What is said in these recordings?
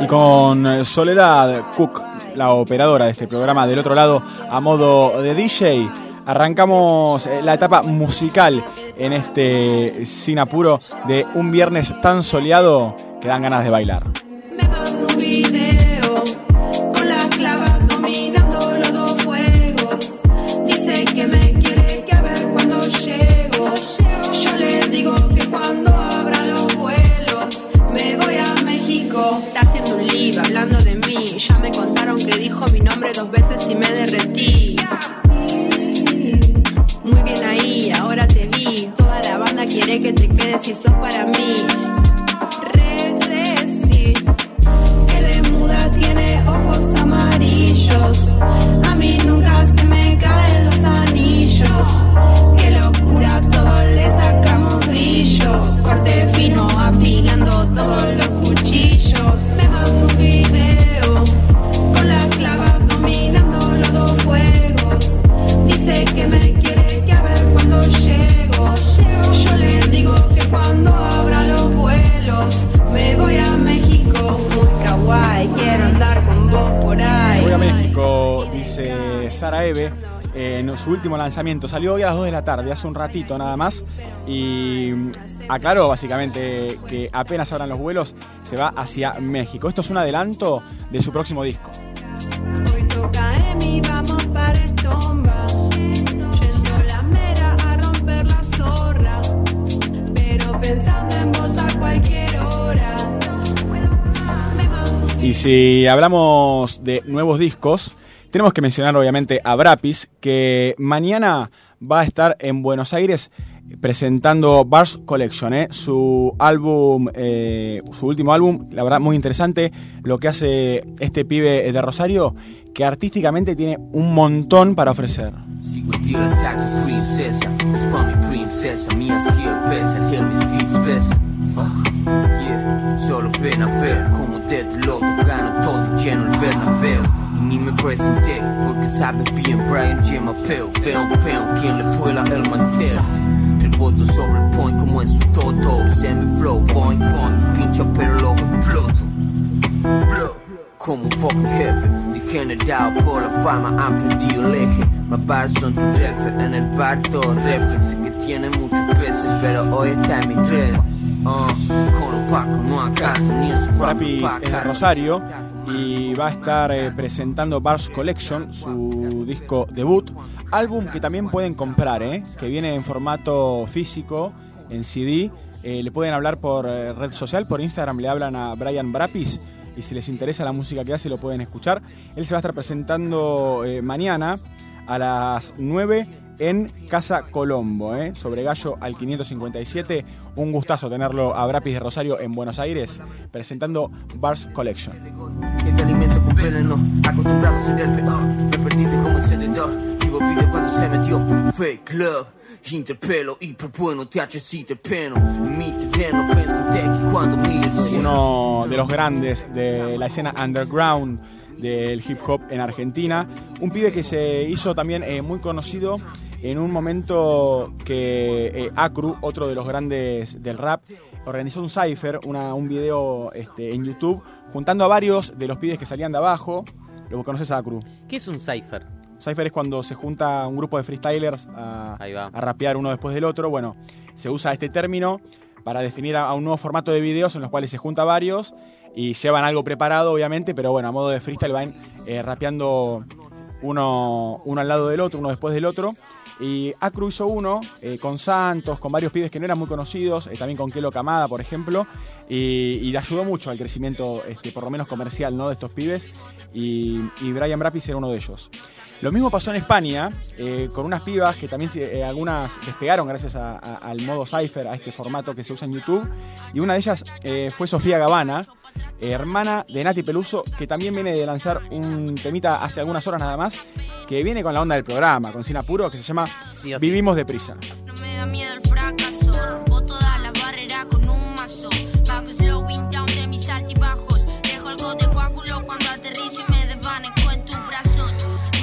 Y con eh, Soledad Cook, la operadora de este programa del otro lado, a modo de DJ, arrancamos eh, la etapa musical en este sin apuro de un viernes tan soleado que dan ganas de bailar. dos veces y me derretí. Muy bien ahí, ahora te vi. Toda la banda quiere que te quedes y sos para Eve. En su último lanzamiento salió hoy a las 2 de la tarde, hace un ratito nada más. Y aclaró básicamente que apenas abran los vuelos se va hacia México. Esto es un adelanto de su próximo disco. Hoy toca Emi, vamos para Estomba. Yendo la mera a romper la zorra. Pero pensando en vos a cualquier hora. Me mando un Y si hablamos de nuevos discos, tenemos que mencionar obviamente a Brapis, que mañana va a estar en Buenos Aires presentando Bars Collection, ¿eh? su álbum, eh, su último álbum, la verdad muy interesante, lo que hace este pibe de Rosario, que artísticamente tiene un montón para ofrecer. Desde loto gano todo lleno el Bernabéu. Y ni me presenté porque sabe bien Brian J. Mapeo. Veo peón quien le vuela el mantel. Reboto sobre el point como en su toto. Semi flow, point, point, pincho pero luego exploto. Blow. Como un fucking jefe, degenerado por la fama, han perdido el eje. Más bars son tu refe, en el bar todo reflex, que tiene muchos peces, pero hoy está en mi red. Con opaco, no acaso, ni en su rap Brapis es Rosario y va a estar eh, presentando Bars Collection, su disco debut, álbum que también pueden comprar, eh, que viene en formato físico, en CD. Eh, le pueden hablar por red social, por Instagram le hablan a Brian Brapis y si les interesa la música que hace lo pueden escuchar. Él se va a estar presentando mañana a las 9 en Casa Colombo, eh, sobre Gallo al 557. Un gustazo tenerlo a Brapis de Rosario en Buenos Aires presentando Bars Collection. Que te alimento con veneno, acostumbrado a ser el peor. Me perdiste como encendedor, y volviste cuando se metió Fake Club. Interpelo y propongo THC te peno. En mi terreno pensé que cuando mire el cielo. uno de los grandes de la escena underground del hip hop en Argentina. Un pibe que se hizo también eh, muy conocido en un momento que eh, Acru, otro de los grandes del rap, organizó un cipher, un video este, en YouTube, juntando a varios de los pibes que salían de abajo. Lo conoces a Acru. ¿Qué es un cipher? Cypher es cuando se junta un grupo de freestylers a, rapear uno después del otro. Bueno, se usa este término para definir a, a un nuevo formato de videos en los cuales se junta varios y llevan algo preparado, obviamente, pero bueno, a modo de freestyle van eh, rapeando uno, uno al lado del otro, uno después del otro. Y Acru hizo uno eh, con Santos, con varios pibes que no eran muy conocidos, eh, también con Kelo Camada, por ejemplo, y, le ayudó mucho al crecimiento, este, por lo menos comercial, ¿no? de estos pibes. Y, Brian Brapis era uno de ellos. Lo mismo pasó en España, eh, con unas pibas que también algunas despegaron gracias al modo Cypher, a este formato que se usa en YouTube. Y una de ellas fue Sofía Gavana, hermana de Nati Peluso, que también viene de lanzar un temita hace algunas horas nada más, que viene con la onda del programa, con Sin Apuro, que se llama Sí sí. Vivimos deprisa. No me da miedo el fracaso. Rompo todas las barreras con un mazo. Bajo slowing down de mis altibajos. Dejo algo de coágulo cuando aterrizo y me desvanezco en tus brazos.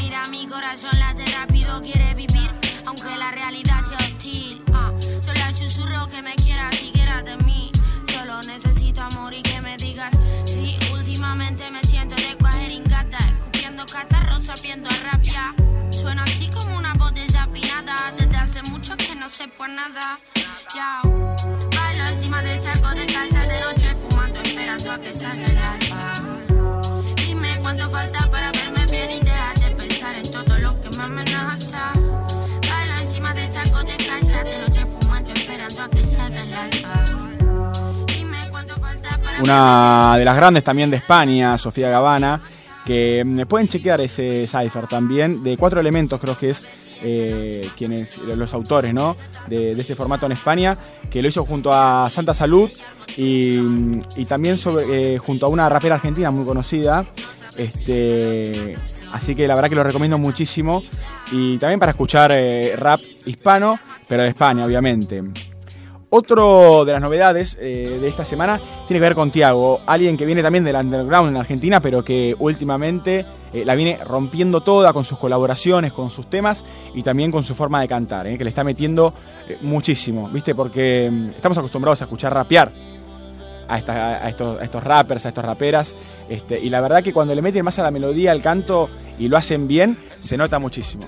Mira mi corazón late rápido, quiere vivir. Aunque la realidad sea hostil. Ah, solo el susurro que me quieras y quieras de mí. Solo necesito amor y que sabiendo a rabia. Suena así como una voz desafinada. Desde hace mucho que no sé por nada. Ya. Bailo encima de charco de casa de noche, fumando, esperando a que salga el alba. Dime cuánto falta para verme bien y deja de pensar en todo lo que me amenaza. Bailo encima de charco de casa de noche, fumando, esperando a que salga el alba. Una de las grandes también de España, Sofía Gavana, que mm, pueden chequear ese cipher también, de cuatro elementos creo que es eh, quienes, los autores ¿no? de, ese formato en España, que lo hizo junto a Santa Salud y, y también sobre, eh, junto a una rapera argentina muy conocida. Este, así que la verdad que lo recomiendo muchísimo. Y también para escuchar eh, rap hispano, pero de España, obviamente. Otro de las novedades eh, de esta semana tiene que ver con Tiago, alguien que viene también del underground en Argentina, pero que últimamente eh, la viene rompiendo toda con sus colaboraciones, con sus temas y también con su forma de cantar, eh, que le está metiendo muchísimo, ¿viste? Porque mm, estamos acostumbrados a escuchar rapear a, estos, estos rappers, a estos raperas, este, y la verdad que cuando le meten más a la melodía, al canto y lo hacen bien, se nota muchísimo.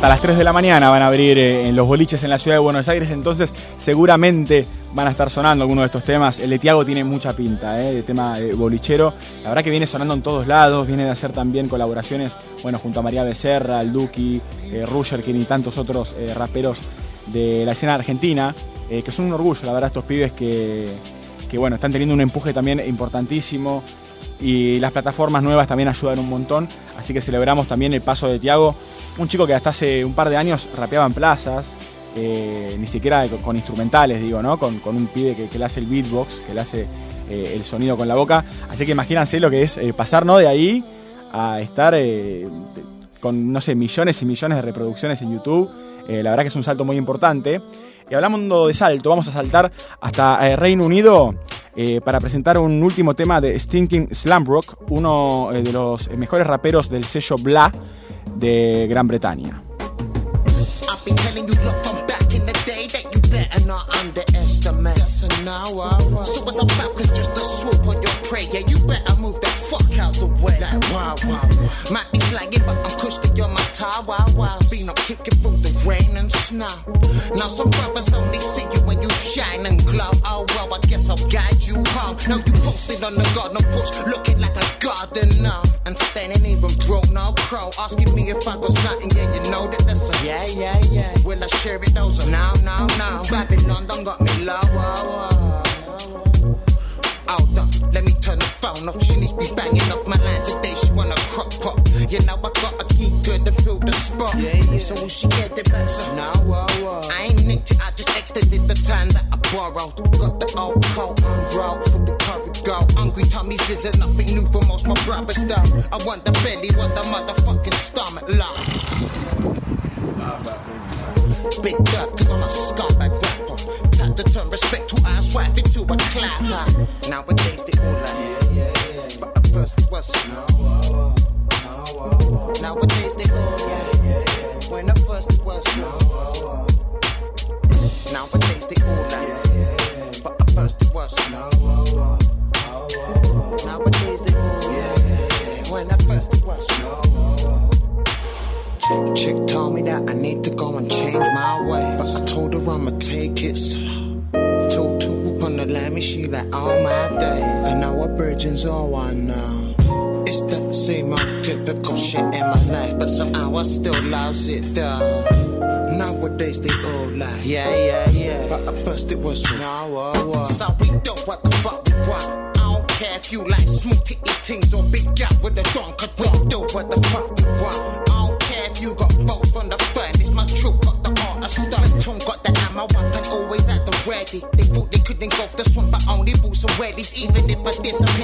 Hasta las 3 de la mañana van a abrir eh, en los boliches en la ciudad de Buenos Aires, entonces seguramente van a estar sonando algunos de estos temas. El de Tiago tiene mucha pinta, eh, de tema eh, bolichero. La verdad que viene sonando en todos lados, viene de hacer también colaboraciones, bueno, junto a María Becerra, el Duki, eh, y tantos otros eh, raperos de la escena argentina, eh, que son un orgullo, la verdad, estos pibes que, que, bueno, están teniendo un empuje también importantísimo y las plataformas nuevas también ayudan un montón, así que celebramos también el paso de Tiago, un chico que hasta hace un par de años rapeaba en plazas, eh, ni siquiera con, instrumentales, digo, ¿no? Con, con un pibe que, le hace el beatbox, que le hace eh, el sonido con la boca, así que imagínense lo que es eh, pasar, ¿no? De ahí a estar con, no sé, millones y millones de reproducciones en YouTube, la verdad que es un salto muy importante. Y hablando de salto, vamos a saltar hasta Reino Unido eh, para presentar un último tema de Stinking Slamrock, uno eh, de los mejores raperos del sello Bla de Gran Bretaña. Now you posted on the garden porch, looking like a gardener. And standing even broke, no crow. Asking me if I got something, yeah, you know that that's a yeah, yeah, yeah. Will I share it? Those are now, now, now. Babylon done got me low. Oh, Hold up, let me turn the phone off. She needs to be banging off my line today. She wanna crop pop. You know I got a key good to fill the spot. Yeah, yeah. So will she get the better? No, whoa, whoa. I ain't nicked it, I just extended the time that I borrowed. Got the old coat unrolled Hungry tummies isn't nothing new for most my brothers though. I want the belly, want the motherfucking stomach lock. Big up, cause I'm a scumbag rapper. Time to turn respect to ass wife into a clapper. Nowadays they all like, yeah, yeah, yeah. But at first it was no, no, Nowadays they all, yeah. When at first it was no, Nowadays they all like. But at first it was no, Chick told me that I need to go and change my ways. But I told her I'ma take it slow. Two, two upon the lammy, she like all my day. And now our virgins all one now. It's the same old typical shit in my life, but somehow I still loves it though. Nowadays they all lie, yeah, yeah, yeah. But at first it was now, uh? So we do what the fuck we want. I don't care if you like smooth things or big gap with a thong, cause we even if I disagree.